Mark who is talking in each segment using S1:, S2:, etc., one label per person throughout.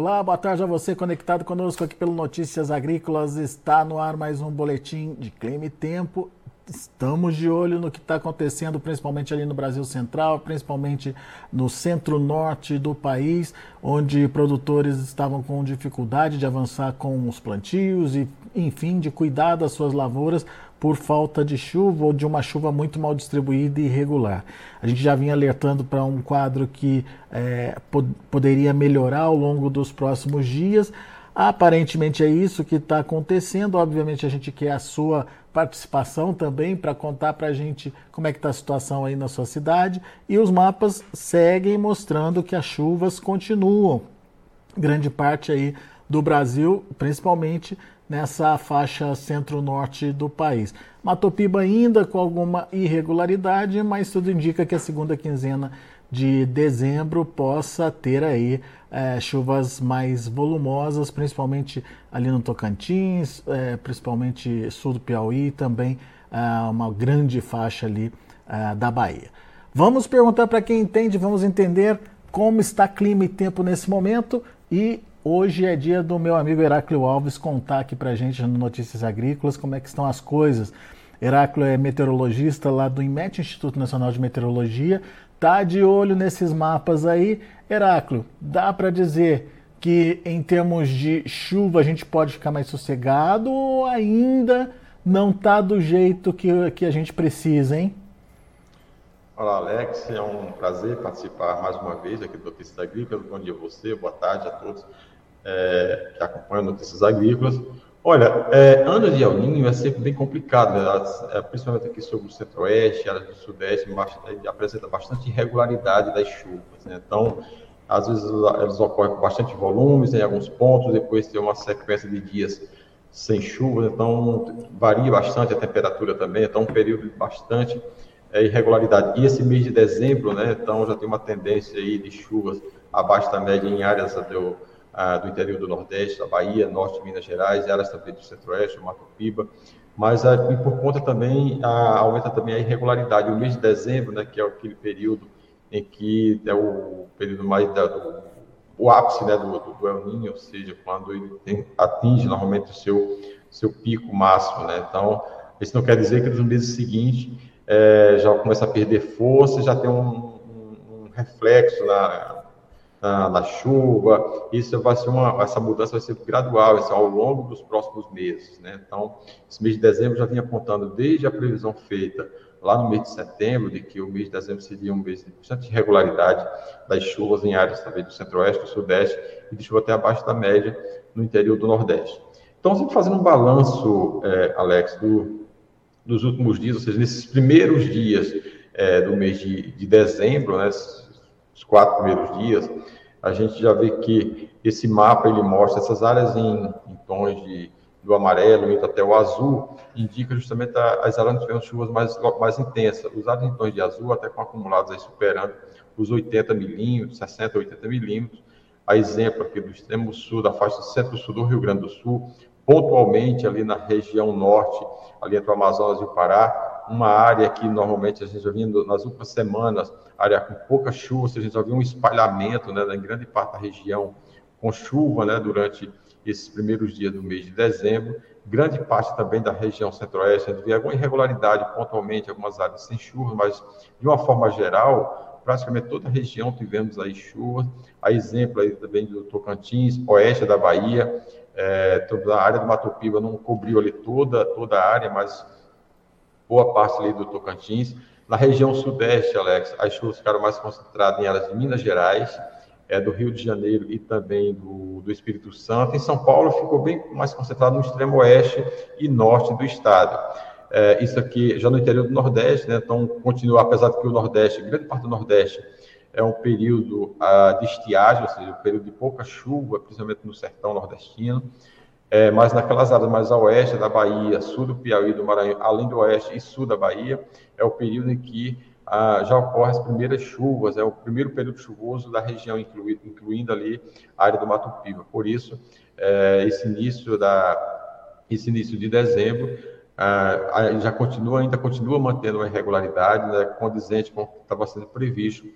S1: Olá, boa tarde a você conectado conosco aqui pelo Notícias Agrícolas. Está no ar mais um boletim de clima e tempo. Estamos de olho no que está acontecendo, principalmente ali no Brasil Central, principalmente no centro-norte do país, onde produtores estavam com dificuldade de avançar com os plantios e, enfim, de cuidar das suas lavouras por falta de chuva ou de uma chuva muito mal distribuída e irregular. A gente já vinha alertando para um quadro que é, pod poderia melhorar ao longo dos próximos dias. Aparentemente é isso que está acontecendo. Obviamente a gente quer a sua participação também para contar para a gente como é que está a situação aí na sua cidade. E os mapas seguem mostrando que as chuvas continuam. Grande parte aí do Brasil, principalmente nessa faixa centro-norte do país. Matopiba ainda com alguma irregularidade, mas tudo indica que a segunda quinzena de dezembro possa ter aí é, chuvas mais volumosas, principalmente ali no Tocantins, é, principalmente sul do Piauí e também é, uma grande faixa ali é, da Bahia. Vamos perguntar para quem entende, vamos entender como está clima e tempo nesse momento e Hoje é dia do meu amigo Heráclio Alves contar aqui pra gente no Notícias Agrícolas como é que estão as coisas. Heráclio é meteorologista lá do IMET, Instituto Nacional de Meteorologia, tá de olho nesses mapas aí. Heráclio, dá para dizer que em termos de chuva a gente pode ficar mais sossegado ou ainda não tá do jeito que, que a gente precisa, hein?
S2: Olá, Alex. É um prazer participar mais uma vez aqui do Notícias Agrícolas. Bom dia a você, boa tarde a todos é, que acompanham Notícias Agrícolas. Olha, é, de El Ninho é sempre bem complicado, né? É, principalmente aqui sobre o centro-oeste, áreas do sudeste, bastante, apresenta bastante irregularidade das chuvas. Né? Então, às vezes elas ocorrem com bastante volumes em alguns pontos, depois tem uma sequência de dias sem chuva, então varia bastante a temperatura também, então um período bastante é, irregularidade. E esse mês de dezembro, né, então já tem uma tendência aí de chuvas abaixo da média em áreas do, ah, do interior do Nordeste, da Bahia, Norte de Minas Gerais, áreas também do Centro-Oeste, Mato Piba, mas ah, e por conta também, ah, aumenta também a irregularidade. O mês de dezembro, né, que é aquele período em que é o período mais da, do, o ápice né, do, do, do El Niño, ou seja, quando ele tem, atinge normalmente o seu, seu pico máximo. Né? Então, isso não quer dizer que nos meses seguintes é, já começa a perder força, já tem um, um, um reflexo na, na, na, chuva. Isso vai ser uma, essa mudança vai ser gradual, isso ao longo dos próximos meses. Né? Então, esse mês de dezembro já vinha apontando desde a previsão feita lá no mês de setembro, de que o mês de dezembro seria um mês de bastante irregularidade das chuvas em áreas também do centro-oeste, do sudeste e de chuva até abaixo da média no interior do nordeste. Então, sempre fazendo um balanço, é, Alex, do, dos últimos dias, ou seja, nesses primeiros dias é, do mês de, de dezembro, né, os quatro primeiros dias, a gente já vê que esse mapa ele mostra essas áreas em, em tons de, do amarelo indo até o azul, indica justamente as áreas onde tivemos chuvas mais, mais intensas. Os áreas em tons de azul, até com acumulados aí superando os 80 milímetros, 60, 80 milímetros. A exemplo aqui do extremo sul, da faixa centro-sul do Rio Grande do Sul, pontualmente ali na região norte, ali entre o Amazonas e o Pará, uma área que normalmente a gente já vindo nas últimas semanas, área com pouca chuva, a gente já viu um espalhamento né, em grande parte da região com chuva né, durante esses primeiros dias do mês de dezembro. Grande parte também da região centro-oeste, a gente vê alguma irregularidade pontualmente, algumas áreas sem chuva, mas de uma forma geral, praticamente toda a região tivemos aí chuva. A exemplo aí também do Tocantins, oeste da Bahia, é, a área do Mato Piba não cobriu ali toda, toda a área, mas boa parte ali do Tocantins. Na região sudeste, Alex, as chuvas ficaram mais concentradas em áreas de Minas Gerais, é, do Rio de Janeiro e também do, do Espírito Santo. Em São Paulo ficou bem mais concentrado no extremo oeste e norte do estado. É, isso aqui já no interior do Nordeste, né? Então continua, apesar de que o Nordeste, grande parte do Nordeste é um período uh, de estiagem, ou seja, um período de pouca chuva, principalmente no sertão nordestino, é, mas naquelas áreas mais a oeste da Bahia, sul do Piauí, do Maranhão, além do oeste e sul da Bahia, é o período em que uh, já ocorrem as primeiras chuvas, é o primeiro período chuvoso da região, inclui, incluindo ali a área do Mato Piba. Por isso, é, esse início da esse início de dezembro uh, já continua, ainda continua mantendo uma irregularidade, né, condizente com o que estava sendo previsto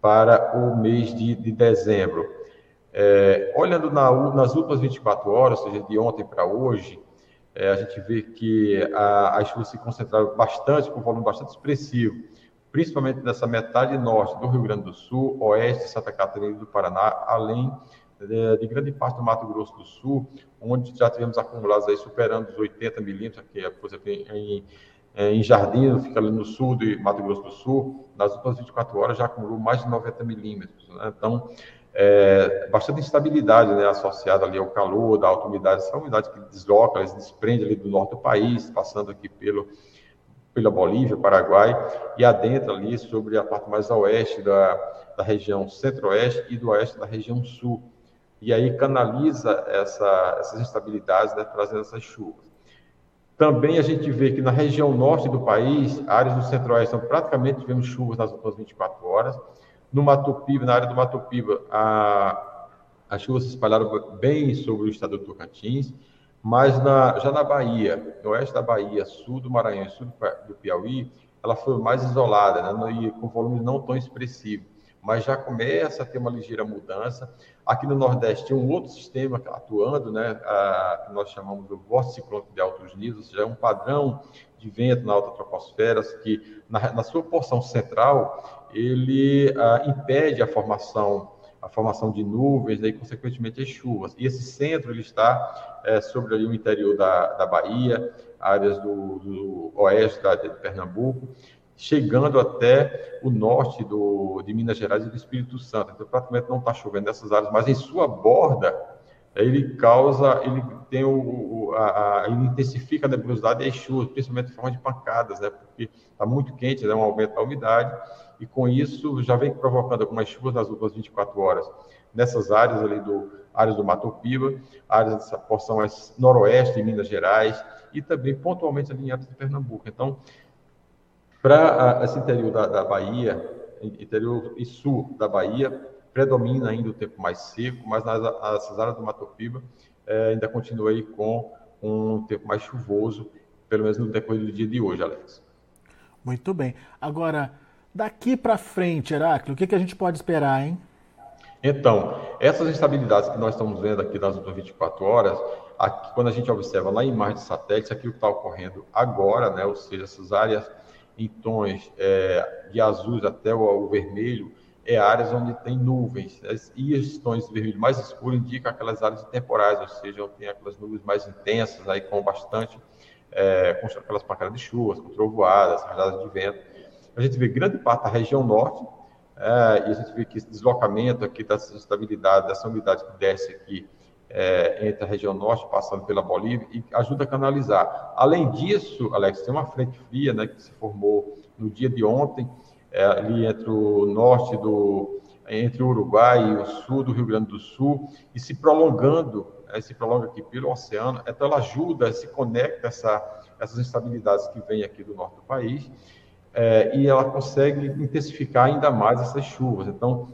S2: para o mês de, de dezembro. É, olhando na, nas últimas 24 horas, ou seja, de ontem para hoje, é, a gente vê que a, as chuvas se concentraram bastante, com volume bastante expressivo, principalmente nessa metade norte do Rio Grande do Sul, oeste, Santa Catarina e do Paraná, além de, de, grande parte do Mato Grosso do Sul, onde já tivemos acumulados aí superando os 80 milímetros, aqui, por exemplo, em, em Jardim, fica ali no sul de Mato Grosso do Sul, nas últimas 24 horas já acumulou mais de 90 milímetros. Né? Então, é, bastante instabilidade né, associada ali ao calor, da alta umidade, essa umidade que desloca, se desprende ali do norte do país, passando aqui pelo, pela Bolívia, Paraguai, e adentra ali sobre a parte mais a oeste da, da região centro-oeste e do oeste da região sul. E aí canaliza essa, essas instabilidades, né, trazendo essas chuvas. Também a gente vê que na região norte do país, áreas do centro-oeste, então, praticamente tivemos chuvas nas últimas 24 horas, no Mato Piba, na área do Mato Piba, a, as chuvas se espalharam bem sobre o estado do Tocantins, mas na, já na Bahia, no oeste da Bahia, sul do Maranhão e sul do Piauí, ela foi mais isolada, né, e com volume não tão expressivo. Mas já começa a ter uma ligeira mudança. Aqui no Nordeste tem um outro sistema atuando, né, a, que nós chamamos de vórtice ciclônico de altos níveis, ou seja, é um padrão de vento na alta troposfera que, na, na sua porção central, ele ah, impede a formação a formação de nuvens e, consequentemente, as chuvas. E esse centro ele está é, sobre ali, o interior da, da Bahia, áreas do, do oeste da, de Pernambuco, chegando até o norte do, de Minas Gerais e do Espírito Santo. Então, praticamente não está chovendo nessas áreas, mas em sua borda, ele causa, ele tem o, a, a, ele intensifica a nebulosidade e as chuvas, principalmente em forma de pancadas, né, porque está muito quente, né, um aumento da umidade, e com isso já vem provocando algumas chuvas nas últimas 24 horas nessas áreas ali do áreas do Mato Piba, áreas dessa porção noroeste de Minas Gerais e também pontualmente ali em áreas de Pernambuco. Então, para esse interior da, da, Bahia, interior e sul da Bahia, predomina ainda o tempo mais seco, mas nas, nessas áreas do Mato Piba é, ainda continua aí com um tempo mais chuvoso, pelo menos no decorrer do dia de hoje, Alex.
S1: Muito bem. Agora, Daqui para frente, Heráclio, o que, que a gente pode esperar, hein?
S2: Então, essas instabilidades que nós estamos vendo aqui nas últimas 24 horas, aqui, quando a gente observa lá em imagem de satélite, aquilo que está ocorrendo agora, né, ou seja, essas áreas em tons é, de azuis até o, o, vermelho, é áreas onde tem nuvens. Né, e os tons de vermelho mais escuros indicam aquelas áreas temporais, ou seja, onde tem aquelas nuvens mais intensas, aí com bastante, é, com aquelas pancadas de chuvas, com trovoadas, rajadas de vento a gente vê grande parte da região norte, é, e a gente vê que esse deslocamento aqui dessa estabilidade, dessa umidade que desce aqui é, entre a região norte, passando pela Bolívia, e ajuda a canalizar. Além disso, Alex, tem uma frente fria né, que se formou no dia de ontem, é, ali entre o norte do entre o Uruguai e o sul do Rio Grande do Sul, e se prolongando, é, se prolonga aqui pelo oceano, então ela ajuda, se conecta essa, essas instabilidades que vêm aqui do norte do país, é, e ela consegue intensificar ainda mais essas chuvas. Então,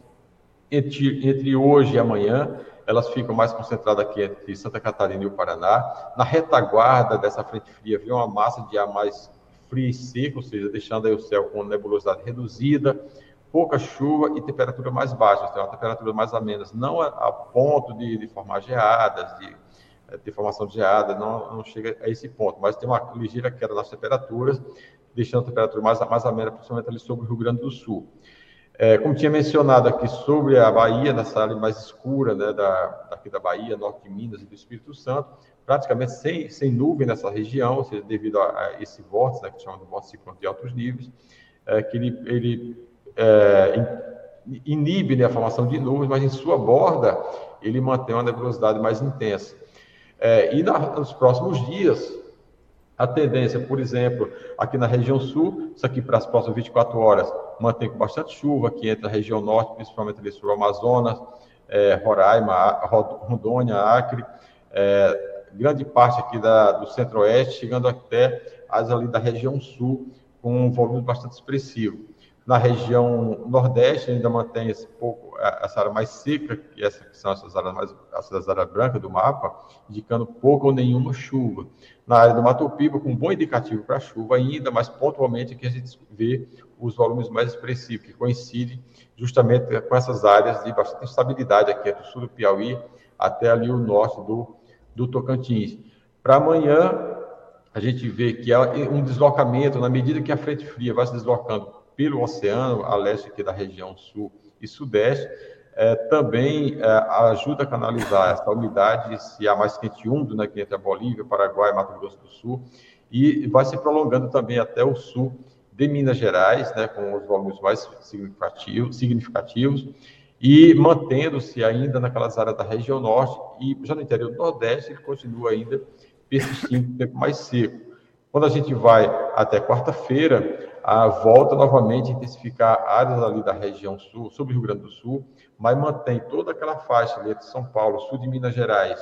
S2: entre, entre hoje e amanhã, elas ficam mais concentradas aqui entre Santa Catarina e o Paraná. Na retaguarda dessa frente fria, vem uma massa de ar mais fria e seca, ou seja, deixando aí o céu com nebulosidade reduzida, pouca chuva e temperatura mais baixa, tem uma temperatura mais amena, não a, a ponto de, de, formar geadas, de, de formação de geadas, não, não chega a esse ponto, mas tem uma ligeira queda nas temperaturas, deixando a temperatura mais, mais amena, principalmente ali sobre o Rio Grande do Sul. É, como tinha mencionado aqui sobre a Bahia, nessa área mais escura né, da, daqui da Bahia, norte de Minas e do Espírito Santo, praticamente sem, sem nuvem nessa região, ou seja, devido a, a esse vórtice, né, que chama de vórtice de altos níveis, é, que ele, ele é, inibe né, a formação de nuvens, mas em sua borda ele mantém uma nebulosidade mais intensa. É, e na, nos próximos dias, a tendência, por exemplo, aqui na região sul, isso aqui para as próximas 24 horas, mantém com bastante chuva aqui entre a região norte, principalmente ali sobre Amazonas, é, Roraima, Rondônia, Acre, é, grande parte aqui da, do centro-oeste, chegando até as ali da região sul, com um volume bastante expressivo. Na região nordeste ainda mantém esse pouco essa área mais seca, que, essa, que são essas áreas mais essas áreas brancas do mapa, indicando pouca ou nenhuma chuva. Na área do Mato Piba, com um bom indicativo para chuva ainda, mas pontualmente aqui a gente vê os volumes mais expressivos, que coincidem justamente com essas áreas de bastante instabilidade aqui, do sul do Piauí até ali o norte do, do Tocantins. Para amanhã, a gente vê que há um deslocamento, na medida que a frente fria vai se deslocando pelo oceano, a leste aqui da região sul e sudeste, é, também é, ajuda a canalizar essa umidade, se há mais quente úmido, né, que entre a Bolívia, Paraguai, Mato Grosso do Sul, e vai se prolongando também até o sul de Minas Gerais, né, com os volumes mais significativos, significativos e mantendo-se ainda naquelas áreas da região norte e já no interior do Nordeste ele continua ainda persistindo um tempo mais seco. Quando a gente vai até quarta-feira, a volta novamente a intensificar áreas ali da região sul, sobre o Rio Grande do Sul, mas mantém toda aquela faixa ali de São Paulo, sul de Minas Gerais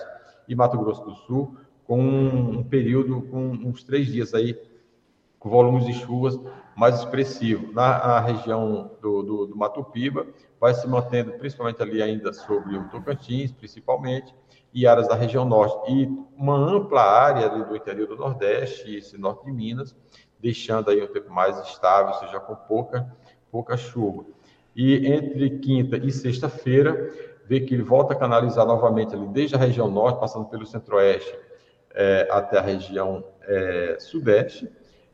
S2: e Mato Grosso do Sul, com um período, com uns três dias aí, com volumes de chuvas mais expressivo. Na, região do, do, do Mato Piba, vai se mantendo principalmente ali ainda sobre o Tocantins, principalmente, e áreas da região norte, e uma ampla área do interior do Nordeste esse norte de Minas, deixando aí um tempo mais estável, ou seja, com pouca, pouca chuva. E entre quinta e sexta-feira, vê que ele volta a canalizar novamente ali desde a região norte, passando pelo centro-oeste é, até a região é, sudeste,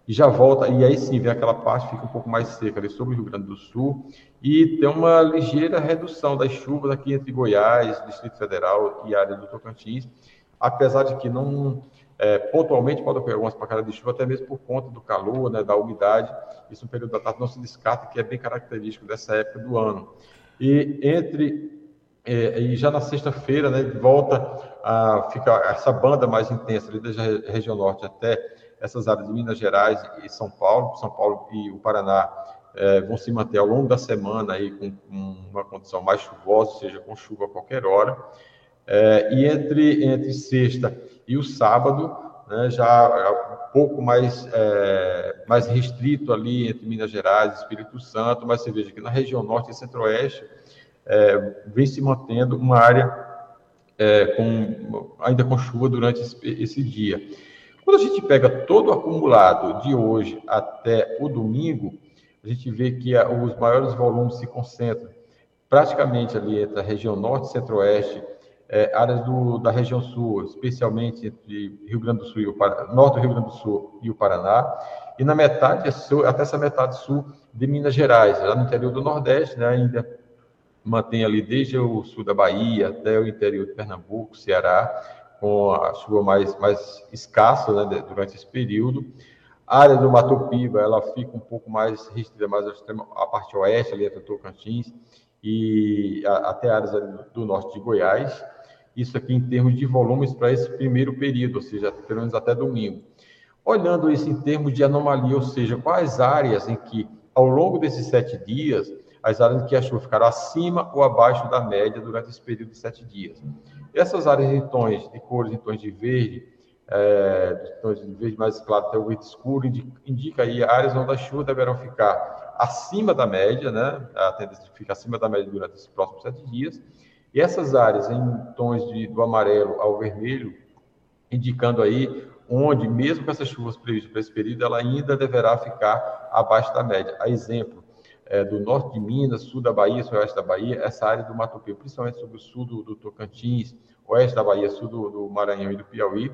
S2: e já volta, e aí sim vem aquela parte fica um pouco mais seca ali sobre o Rio Grande do Sul, e tem uma ligeira redução das chuvas aqui entre Goiás, Distrito Federal e área do Tocantins, apesar de que não, é, pontualmente pode ocorrer algumas pancadas de chuva, até mesmo por conta do calor, né, da umidade, isso no período da tarde não se descarta, que é bem característico dessa época do ano. E entre é, e já na sexta-feira, né, volta a ficar essa banda mais intensa ali desde a região norte até essas áreas de Minas Gerais e São Paulo, São Paulo e o Paraná é, vão se manter ao longo da semana aí com, com, uma condição mais chuvosa, seja com chuva a qualquer hora. É, e entre, entre sexta e o sábado, né, já é um pouco mais, é, mais restrito ali entre Minas Gerais e Espírito Santo, mas você veja que na região norte e centro-oeste é, vem se mantendo uma área é, com, ainda com chuva durante esse, esse dia. Quando a gente pega todo o acumulado de hoje até o domingo, a gente vê que os maiores volumes se concentram praticamente ali entre a região norte e centro-oeste, é, áreas do, da região sul, especialmente entre Rio Grande do Sul e o Paraná, norte do Rio Grande do Sul e o Paraná, e na metade sul, até essa metade sul de Minas Gerais, lá no interior do Nordeste, né, ainda mantém ali desde o sul da Bahia até o interior de Pernambuco, Ceará, com a chuva mais, mais escassa né, durante esse período. A área do Mato Piba, ela fica um pouco mais restrita, mais a parte oeste, ali até Tocantins, e a, até áreas do, norte de Goiás. Isso aqui em termos de volumes para esse primeiro período, ou seja, pelo menos até domingo. Olhando isso em termos de anomalia, ou seja, quais áreas em que, ao longo desses sete dias, as áreas em que a chuva ficará acima ou abaixo da média durante esse período de sete dias. Essas áreas em tons, de cores em tons de verde, é, de tons de verde mais claro até o verde escuro, indica, aí áreas onde as chuvas deverão ficar acima da média, né? A tendência fica acima da média durante esses próximos sete dias. E essas áreas em tons de, do amarelo ao vermelho, indicando aí onde, mesmo com essas chuvas previstas para esse período, ela ainda deverá ficar abaixo da média. A exemplo, é, do norte de Minas, sul da Bahia, oeste da Bahia, essa área do Mato Piba, principalmente sobre o sul do, do Tocantins, oeste da Bahia, sul do, do Maranhão e do Piauí,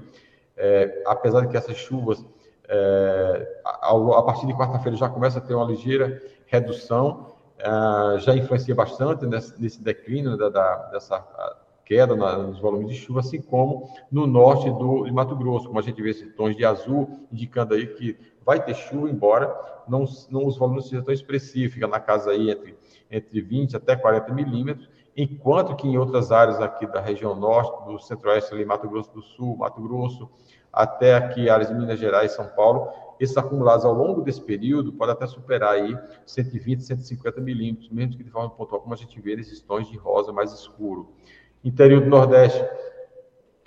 S2: é, apesar de que essas chuvas, é, a, a, partir de quarta-feira já começa a ter uma ligeira redução, é, já influencia bastante nesse, nesse declínio da, da, dessa queda na, nos volumes de chuva, assim como no norte do, de Mato Grosso, como a gente vê esses tons de azul, indicando aí que vai ter chuva, embora não, não os volumes sejam tão expressivos, fica na casa aí entre, entre 20 até 40 milímetros, enquanto que em outras áreas aqui da região norte, do centro-oeste, ali, Mato Grosso do Sul, Mato Grosso, até aqui áreas de Minas Gerais São Paulo, esses acumulados ao longo desse período podem até superar aí 120, 150 milímetros, mesmo que de forma pontual, como a gente vê nesses tons de rosa mais escuro. Interior do Nordeste,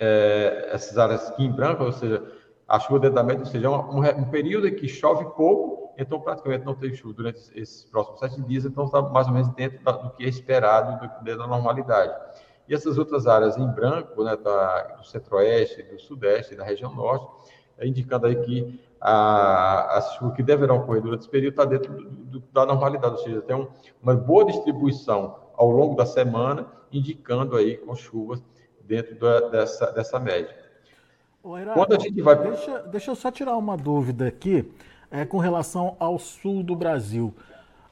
S2: é, essas áreas aqui em branco, ou seja, a chuva dentro da média, ou seja, um, um, período em que chove pouco, então praticamente não teve chuva durante esses próximos sete dias, então está mais ou menos dentro do que é esperado, dentro da normalidade. E essas outras áreas em branco, né, da, do centro-oeste, do sudeste, da região norte, é indicando aí que a, a chuva que deverá ocorrer durante esse período está dentro do, do, da normalidade, ou seja, tem um, uma boa distribuição ao longo da semana, indicando aí com chuvas dentro da, dessa, dessa média.
S1: Quando a gente vai... deixa, deixa eu só tirar uma dúvida aqui é, com relação ao sul do Brasil.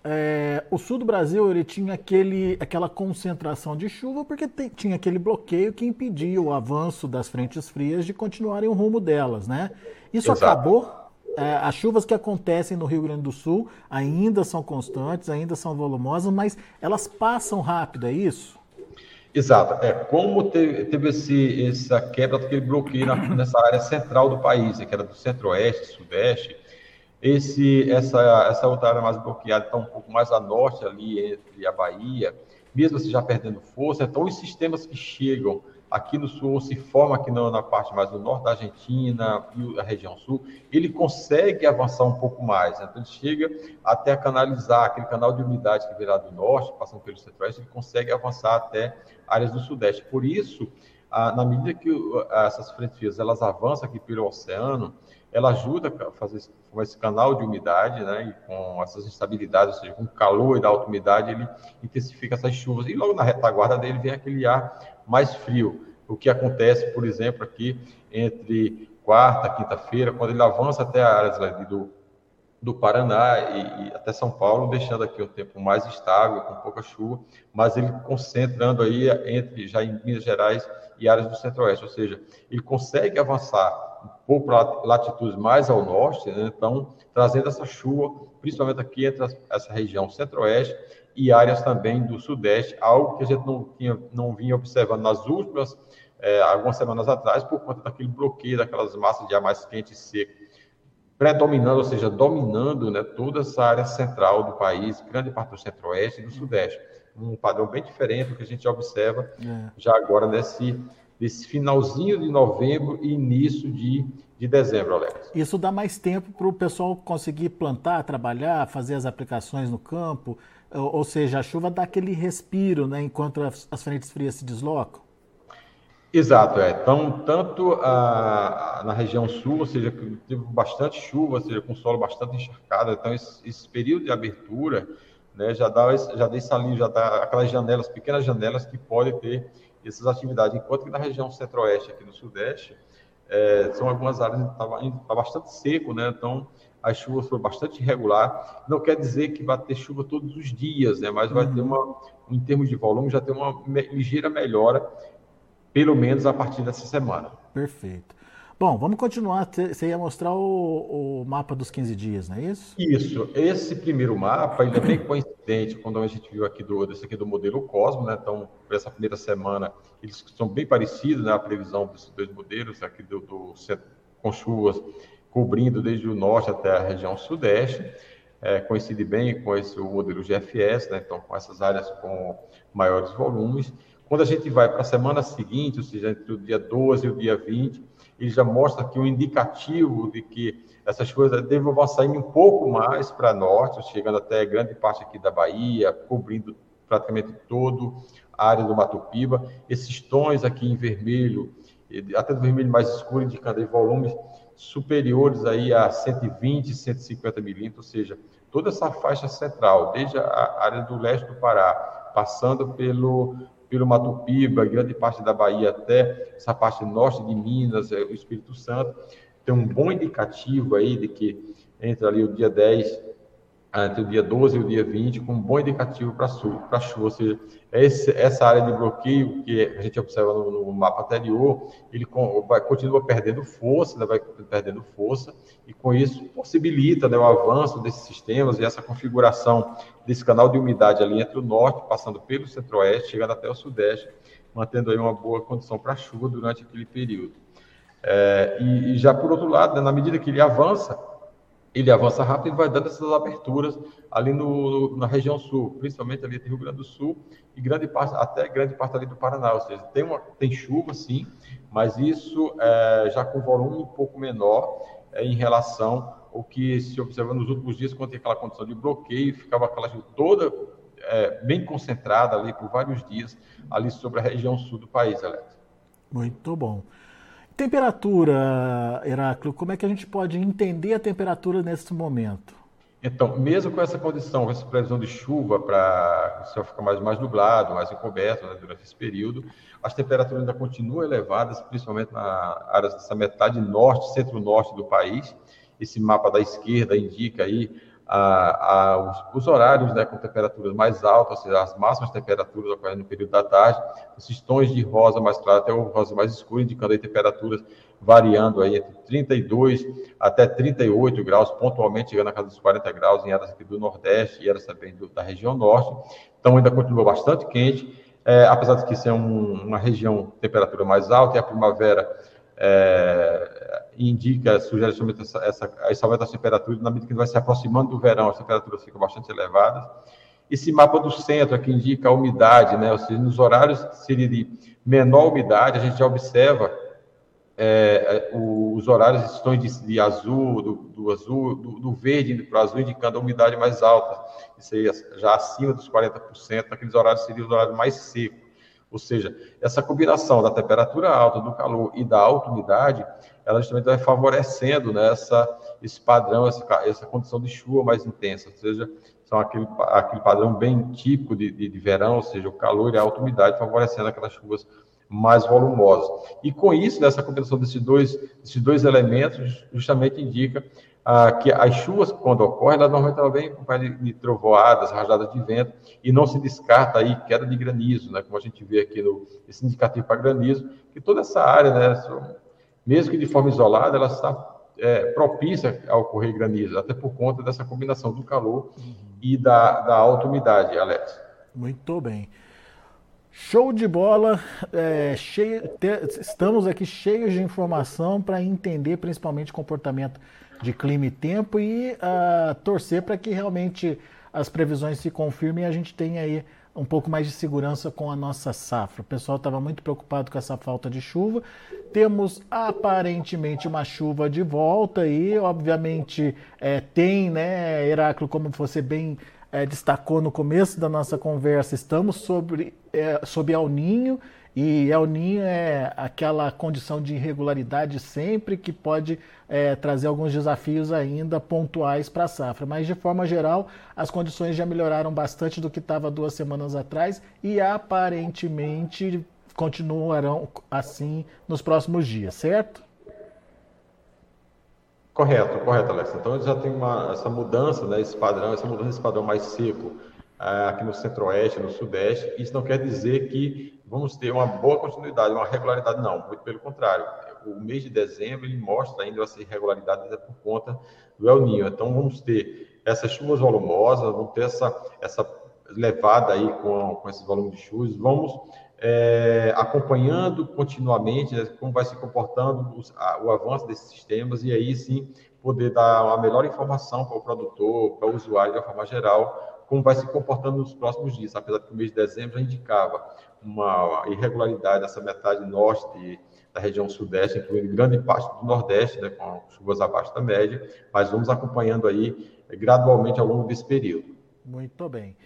S1: É, o sul do Brasil ele tinha aquele, aquela concentração de chuva porque tem, tinha aquele bloqueio que impedia o avanço das frentes frias de continuarem o rumo delas, né? Isso Exato. acabou? É, as chuvas que acontecem no Rio Grande do Sul ainda são constantes, ainda são volumosas, mas elas passam rápido, é isso?
S2: Exato. É, como teve, teve esse, essa quebra daquele bloqueio na, nessa área central do país, que era do centro-oeste, sudeste, esse, essa, essa outra área mais bloqueada está um pouco mais a norte, ali entre a Bahia, mesmo assim já perdendo força. Então, os sistemas que chegam aqui no sul, se formam aqui na, na parte mais do norte da Argentina e a região sul, ele consegue avançar um pouco mais. Né? Então, ele chega até a canalizar aquele canal de umidade que vem lá do norte, passando pelo centro-oeste, ele consegue avançar até áreas do sudeste. Por isso, na medida que essas frentes elas avançam aqui pelo oceano, ela ajuda a fazer esse, esse canal de umidade, né, e com essas instabilidades, ou seja, com o calor e da alta umidade, ele intensifica essas chuvas. E logo na retaguarda dele vem aquele ar mais frio. O que acontece, por exemplo, aqui entre quarta, quinta-feira, quando ele avança até a área do, do Paraná e, e, até São Paulo, deixando aqui o tempo mais estável, com pouca chuva, mas ele concentrando aí entre já em Minas Gerais e áreas do Centro-Oeste, ou seja, ele consegue avançar um pouco para latitudes mais ao norte, né? então trazendo essa chuva, principalmente aqui entre essa região centro-oeste e áreas também do sudeste, algo que a gente não, tinha, não vinha observando nas últimas, é, algumas semanas atrás, por conta daquele bloqueio daquelas massas de ar mais quente e seco, predominando, ou seja, dominando né, toda essa área central do país, grande parte do centro-oeste e do sudeste. Um padrão bem diferente do que a gente observa é. já agora nesse desse finalzinho de novembro e início de, de dezembro, Alex.
S1: Isso dá mais tempo para o pessoal conseguir plantar, trabalhar, fazer as aplicações no campo, ou, seja, a chuva dá aquele respiro, né, enquanto as, frentes frias se deslocam.
S2: Exato, é. Então, tanto a, a, na região sul, ou seja, que teve bastante chuva, ou seja, com solo bastante encharcado, então esse, esse período de abertura, né, já dá, já esse ali, já dá aquelas janelas, pequenas janelas que podem ter essas atividades, enquanto que na região centro-oeste, aqui no sudeste, é, são algumas áreas que estava tá bastante seco, né? Então, as chuvas foram bastante irregular. Não quer dizer que vai ter chuva todos os dias, né? Mas vai uhum. ter uma, em termos de volume, já tem uma ligeira melhora, pelo menos a partir dessa semana.
S1: Perfeito. Bom, vamos continuar. Você ia mostrar o, o, mapa dos 15 dias, não é isso?
S2: Isso. Esse primeiro mapa ainda bem coincidente quando a gente viu aqui do, desse aqui do modelo Cosmo, né? Então, para essa primeira semana, eles são bem parecidos, né? A previsão desses dois modelos, aqui do, do com chuvas cobrindo desde o norte até a região sudeste. É, coincide bem com esse o modelo GFS, né? Então, com essas áreas com maiores volumes. Quando a gente vai para a semana seguinte, ou seja, entre o dia 12 e o dia 20, ele já mostra aqui um indicativo de que essas chuvas devem sair um pouco mais para norte, chegando até grande parte aqui da Bahia, cobrindo praticamente todo a área do Mato Piba. Esses tons aqui em vermelho, até do vermelho mais escuro, indicando volumes superiores aí a 120, 150 milímetros, ou seja, toda essa faixa central, desde a área do leste do Pará, passando pelo pelo Mato Piba, grande parte da Bahia até essa parte norte de Minas, é, o Espírito Santo, tem um bom indicativo aí de que entre ali o dia 10, entre o dia 12 e o dia 20, com um bom indicativo para a chuva, ou seja, esse, essa área de bloqueio que a gente observa no, no mapa anterior, ele vai, continua perdendo força, né, vai perdendo força, e com isso possibilita né, o avanço desses sistemas e essa configuração desse canal de umidade ali entre o norte, passando pelo centro-oeste, chegando até o sudeste, mantendo aí uma boa condição para chuva durante aquele período. É, e, e, já por outro lado, né, na medida que ele avança, ele avança rápido e vai dando essas aberturas ali no, na região sul, principalmente ali no Rio Grande do Sul e grande parte, até grande parte ali do Paraná. Ou seja, tem, uma, tem chuva, sim, mas isso é, já com volume um pouco menor é, em relação o que se observa nos últimos dias, quando tem aquela condição de bloqueio, ficava aquela chuva toda é, bem concentrada ali por vários dias, ali sobre a região sul do país, Alex.
S1: Muito bom. Temperatura, Heráclio, como é que a gente pode entender a temperatura nesse momento?
S2: Então, mesmo com essa condição, com essa previsão de chuva para o céu ficar mais, mais nublado, mais encoberto né, durante esse período, as temperaturas ainda continuam elevadas, principalmente na área dessa metade norte, centro-norte do país. Esse mapa da esquerda indica aí a, os, os, horários né, com temperaturas mais altas, ou seja, as máximas temperaturas ocorrendo no período da tarde, esses tons de rosa mais claro até o rosa mais escuro, indicando aí temperaturas variando aí entre 32 até 38 graus, pontualmente chegando a casa dos 40 graus em áreas aqui do Nordeste e áreas também do, da região Norte. Então ainda continua bastante quente, é, apesar de que ser um, uma região temperatura mais alta e a primavera é, indica, sugere somente essa, essa, esse aumento das na medida que vai se aproximando do verão, as temperaturas ficam bastante elevadas. Esse mapa do centro aqui indica a umidade, né? ou seja, nos horários seria de menor umidade, a gente já observa é, é os horários estão de, de azul, do, do azul, do, do verde para o azul, indicando a umidade mais alta. Isso aí já acima dos 40%, naqueles horários seria o horário mais seco. Ou seja, essa combinação da temperatura alta, do calor e da alta umidade, ela justamente vai favorecendo né, essa, esse padrão, essa, essa condição de chuva mais intensa. Ou seja, são aquele, aquele padrão bem típico de, de, de verão, ou seja, o calor e a alta umidade favorecendo aquelas chuvas mais volumosos. E com isso, nessa combinação desses dois, desses dois elementos, justamente indica ah, que as chuvas, quando ocorrem, elas normalmente elas vêm acompanhadas de, de trovoadas, rajadas de vento, e não se descarta aí queda de granizo, né, como a gente vê aqui no esse indicativo para granizo, que toda essa área, né, mesmo que de forma isolada, ela está é, propícia a ocorrer granizo, até por conta dessa combinação do calor uhum. e da, da alta umidade, Alex.
S1: Muito bem. Show de bola, é, cheio, te, estamos aqui cheios de informação para entender principalmente o comportamento de clima e tempo e uh, torcer para que realmente as previsões se confirmem e a gente tenha aí um pouco mais de segurança com a nossa safra. O pessoal estava muito preocupado com essa falta de chuva. Temos aparentemente uma chuva de volta e, obviamente, é, tem, né, Heráclio, como você bem é, destacou no começo da nossa conversa, estamos sobre, é, sob El Ninho, e El Ninho é aquela condição de irregularidade sempre que pode é, trazer alguns desafios ainda pontuais para a safra. Mas, de forma geral, as condições já melhoraram bastante do que estava duas semanas atrás e aparentemente continuarão assim nos próximos dias, certo?
S2: Correto, correto, Alex. Então já tem uma, essa mudança, né, esse padrão, essa mudança desse padrão mais seco aqui no centro-oeste, no sudeste. Isso não quer dizer que vamos ter uma boa continuidade, uma regularidade, não. Muito pelo contrário. O mês de dezembro ele mostra ainda essa irregularidade por conta do El Ninho. Então vamos ter essas chuvas volumosas, vamos ter essa, essa levada aí com, com esses volumes de chuvas. Vamos é, acompanhando continuamente né, como vai se comportando os, a, o avanço desses sistemas e aí sim poder dar uma melhor informação para o produtor, para o usuário de uma forma geral, como vai se comportando nos próximos dias. Apesar de que o mês de dezembro já indicava uma irregularidade nessa metade norte de, da região sudeste, incluindo grande parte do nordeste, né, com chuvas abaixo da média, mas vamos acompanhando aí gradualmente ao longo desse período.
S1: Muito bem.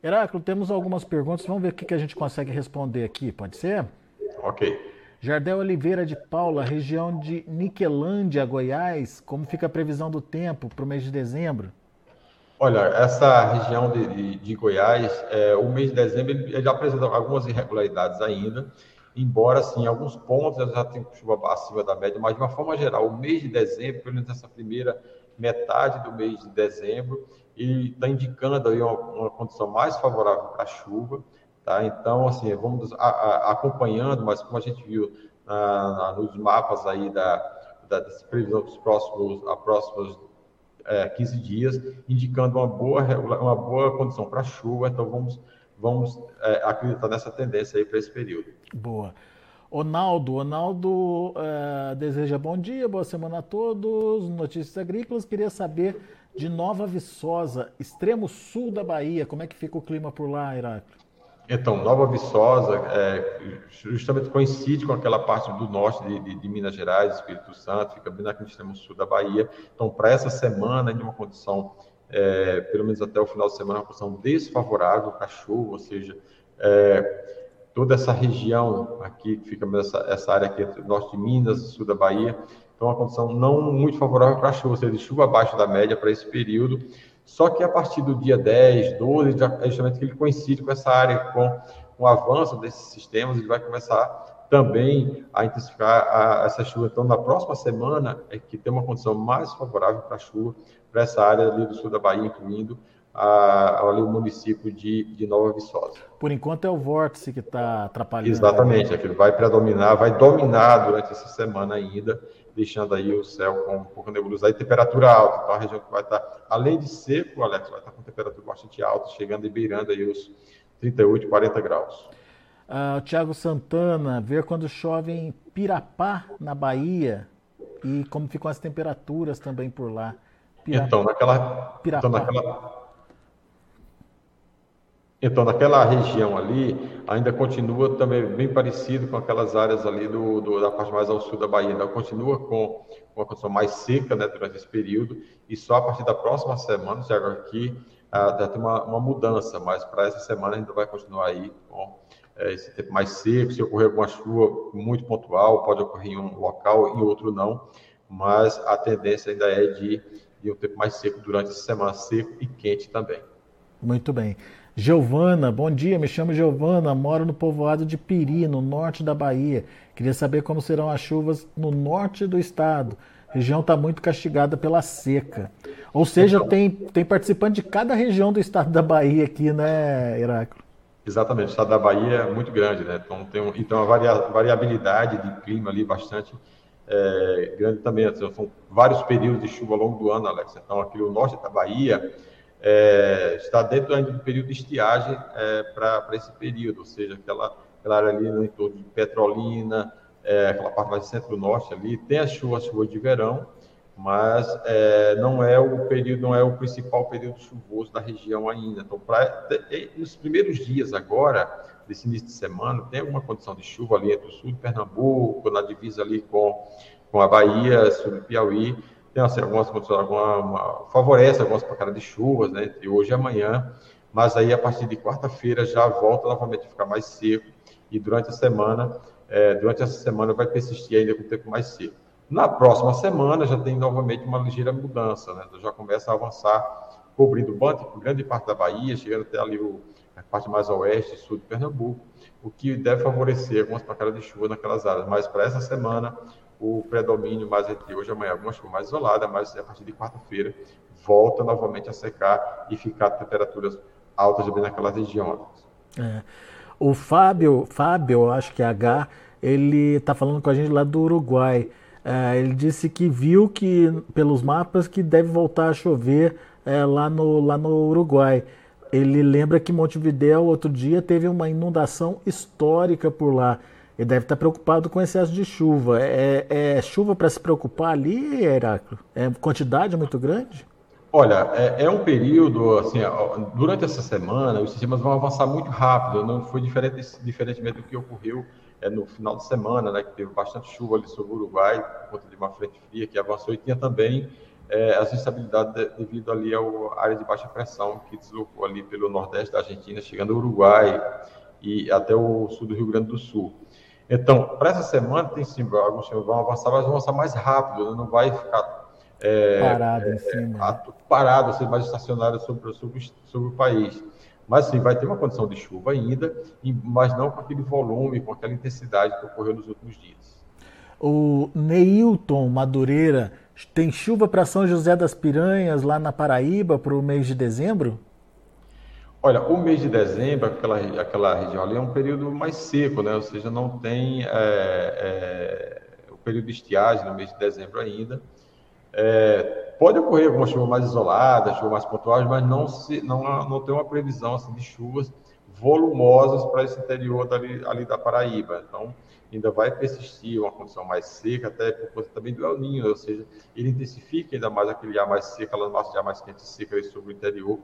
S1: Heráclito, temos algumas perguntas, vamos ver o que a gente consegue responder aqui, pode ser?
S2: Ok.
S1: Jardel Oliveira de Paula, região de Niquelândia, Goiás, como fica a previsão do tempo para o mês de dezembro?
S2: Olha, essa região de, de, Goiás, é, o mês de dezembro ele já apresenta algumas irregularidades ainda, embora, sim, alguns pontos já tem chuva acima da média, mas de uma forma geral, o mês de dezembro, pelo menos essa primeira metade do mês de dezembro, e está indicando aí uma, uma, condição mais favorável para chuva, tá? Então, assim, vamos a, a, acompanhando, mas como a gente viu na, na, nos mapas aí da, da previsão dos próximos, a próximos é, 15 dias, indicando uma boa, uma boa condição para chuva, então vamos, vamos é, acreditar nessa tendência aí para esse período.
S1: Boa. Ronaldo, Ronaldo uh, deseja bom dia, boa semana a todos. Notícias agrícolas, queria saber de Nova Viçosa, extremo sul da Bahia, como é que fica o clima por lá, Heráclio?
S2: Então, Nova Viçosa é, justamente coincide com aquela parte do norte de, de, de, Minas Gerais, Espírito Santo, fica bem naquele extremo sul da Bahia. Então, para essa semana, em uma condição, é, pelo menos até o final de semana, uma condição desfavorável para chuva, ou seja, é, toda essa região aqui, fica essa, essa área aqui entre norte de Minas, sul da Bahia, então uma condição não muito favorável para chuva, ou seja, chuva abaixo da média para esse período. Só que a partir do dia 10, 12, é justamente que ele coincide com essa área, com, o avanço desses sistemas, ele vai começar também a intensificar a, essa chuva. Então, na próxima semana é que tem uma condição mais favorável para a chuva para essa área ali do sul da Bahia, incluindo a, ali o município de, de Nova Viçosa.
S1: Por enquanto é o vórtice que está atrapalhando.
S2: Exatamente, é que vai predominar, vai dominar durante essa semana ainda deixando aí o céu com um pouco nebuloso e temperatura alta. Então, a região que vai estar, além de seco, Alex, vai estar com temperatura bastante alta, chegando e beirando aí os 38, 40 graus.
S1: Uh, Tiago Santana, ver quando chove em Pirapá, na Bahia, e como ficam as temperaturas também por lá.
S2: Pirapá, então, naquela, Pirapá. então, naquela então, naquela região ali, ainda continua também bem parecido com aquelas áreas ali do, do da parte mais ao sul da Bahia. Ainda continua com uma condição mais seca né, durante esse período, e só a partir da próxima semana, já aqui, ah, tem uma, uma mudança, mas para essa semana ainda vai continuar aí com é, esse tempo mais seco. Se ocorrer alguma chuva muito pontual, pode ocorrer em um local, em outro não, mas a tendência ainda é de, de um tempo mais seco durante essa semana, seco e quente também.
S1: Muito bem. Giovana, bom dia, me chamo Giovana, moro no povoado de Piri, no norte da Bahia. Queria saber como serão as chuvas no norte do estado. A região está muito castigada pela seca. Ou seja, tem, tem participante de cada região do estado da Bahia aqui, né, Heráclito?
S2: Exatamente, o estado da Bahia é muito grande, né? Então tem um, então a variabilidade de clima ali bastante é, grande também. Então, são vários períodos de chuva ao longo do ano, Alex. Então aqui o norte da Bahia é, está dentro ainda do período de estiagem é, para esse período, ou seja, aquela, aquela área ali no entorno de Petrolina, é, aquela parte mais centro-norte ali, tem as chuvas, chuvas de verão, mas é, não é o período, não é o principal período chuvoso da região ainda. Então, pra, nos primeiros dias agora, desse início de semana, tem alguma condição de chuva ali entre o sul de Pernambuco, na divisa ali com, com a Bahia, sul do Piauí, tem assim, algumas condições, alguma, uma, favorece algumas pancadas de chuvas, né, entre hoje e amanhã, mas aí a partir de quarta-feira já volta novamente a ficar mais seco e durante a semana, é, durante essa semana vai persistir ainda com o tempo mais seco. Na próxima semana já tem novamente uma ligeira mudança, né, já começa a avançar, cobrindo grande parte da Bahia, chegando até ali o, a parte mais oeste e sul de Pernambuco, o que deve favorecer algumas pancadas de chuva naquelas áreas. Mas para essa semana, o predomínio mais entre hoje e amanhã, alguma chuva mais isolada, mas a partir de quarta-feira volta novamente a secar e ficar temperaturas altas também naquela região.
S1: É. O Fábio, Fábio, acho que é H, ele está falando com a gente lá do Uruguai. É, ele disse que viu que, pelos mapas, que deve voltar a chover é, lá, no, lá no Uruguai. Ele lembra que Montevideo, outro dia, teve uma inundação histórica por lá. Ele deve estar preocupado com excesso de chuva. É, é chuva para se preocupar ali, Heráclito? É quantidade muito grande?
S2: Olha, é, é, um período, assim, durante essa semana, os sistemas vão avançar muito rápido, não foi diferente, diferentemente do que ocorreu é, no final de semana, né, que teve bastante chuva ali sobre o Uruguai, por conta de uma frente fria que avançou, e tinha também é, as instabilidades de, devido ali à área de baixa pressão que deslocou ali pelo nordeste da Argentina, chegando ao Uruguai e até o sul do Rio Grande do Sul. Então, para essa semana, tem sim, alguns times vão avançar, mas vão avançar mais rápido, né? não vai ficar
S1: é, parado, é, em cima.
S2: É, parado, ser mais estacionário sobre, sobre, sobre o país. Mas sim, vai ter uma condição de chuva ainda, mas não com aquele volume, com aquela intensidade que ocorreu nos últimos dias.
S1: O Neilton Madureira tem chuva para São José das Piranhas, lá na Paraíba, para o mês de dezembro?
S2: Olha, o mês de dezembro, aquela, aquela região ali é um período mais seco, né? Ou seja, não tem é, é, o período de estiagem no mês de dezembro ainda. É, pode ocorrer alguma chuva mais isolada, chuva mais pontuais, mas não, se, não, não tem uma previsão assim, de chuvas volumosas para esse interior dali, ali da Paraíba. Então, ainda vai persistir uma condição mais seca, até por conta também do El Ninho, ou seja, ele intensifica ainda mais aquele ar mais seco, aquela massa de ar mais quente e seca sobre o interior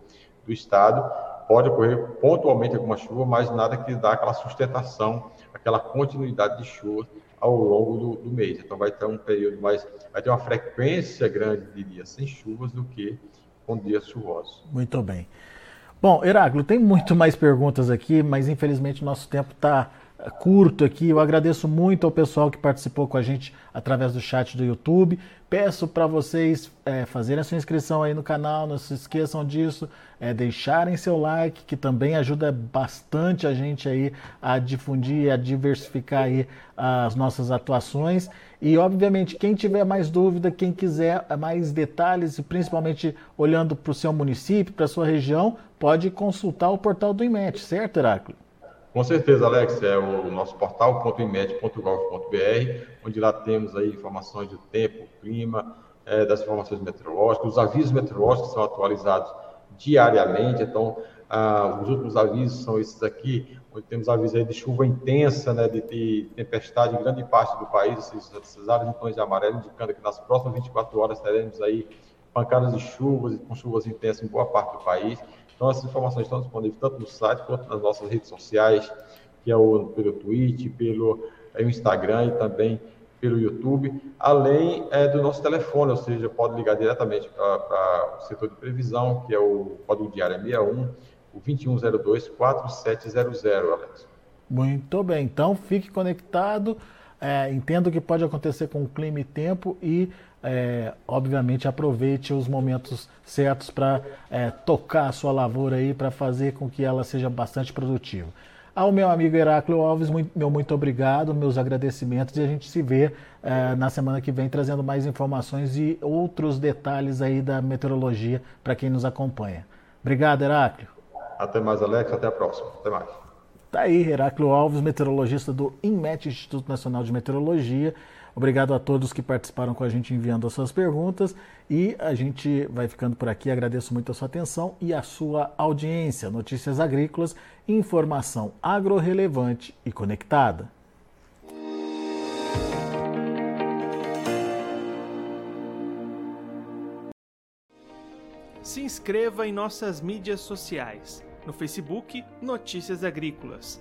S2: do estado. Pode ocorrer pontualmente alguma chuva, mas nada que dá aquela sustentação, aquela continuidade de chuva ao longo do, do, mês. Então vai ter um período mais, vai ter uma frequência grande de dias sem chuvas do que com dias chuvosos.
S1: Muito bem. Bom, Heráclito, tem muito mais perguntas aqui, mas infelizmente o nosso tempo está curto aqui. Eu agradeço muito ao pessoal que participou com a gente através do chat do YouTube. Peço para vocês é, fazerem a sua inscrição aí no canal, não se esqueçam disso, é, deixarem seu like, que também ajuda bastante a gente aí a difundir, a diversificar aí as nossas atuações. E obviamente, quem tiver mais dúvida, quem quiser mais detalhes, principalmente olhando para o seu município, para a sua região, pode consultar o portal do IMET, certo, Heráclito?
S2: Com certeza, Alex, é o nosso portal .imed.gov.br, onde lá temos aí informações do tempo, clima, é, das informações meteorológicas, os avisos meteorológicos são atualizados diariamente, então ah, os últimos avisos são esses aqui, onde temos avisos aí de chuva intensa, né, de, de tempestade em grande parte do país, esses, esses áreas de tons de amarelo, indicando que nas próximas 24 horas teremos aí pancadas de chuvas, com chuvas intensas em boa parte do país. Então, essas informações estão disponíveis tanto no site quanto nas nossas redes sociais, que é o, pelo Twitter, pelo é, Instagram e também pelo YouTube, além é, do nosso telefone, ou seja, pode ligar diretamente para o setor de previsão, que é o código diário 61, o 2102-4700, Alex.
S1: Muito bem, então fique conectado, é, entenda o que pode acontecer com o clima e tempo e é, obviamente aproveite os momentos certos para é, tocar a sua lavoura aí, para fazer com que ela seja bastante produtiva. Ao meu amigo Heráclio Alves, muito, meu muito obrigado, meus agradecimentos e a gente se vê é, na semana que vem trazendo mais informações e outros detalhes aí da meteorologia para quem nos acompanha. Obrigado, Heráclio.
S2: Até mais, Alex. Até a próxima. Até mais.
S1: Tá aí, Heráclio Alves, meteorologista do INMET, Instituto Nacional de Meteorologia. Obrigado a todos que participaram com a gente enviando as suas perguntas e a gente vai ficando por aqui. Agradeço muito a sua atenção e a sua audiência. Notícias agrícolas, informação agro-relevante e conectada.
S3: Se inscreva em nossas mídias sociais. No Facebook, Notícias Agrícolas.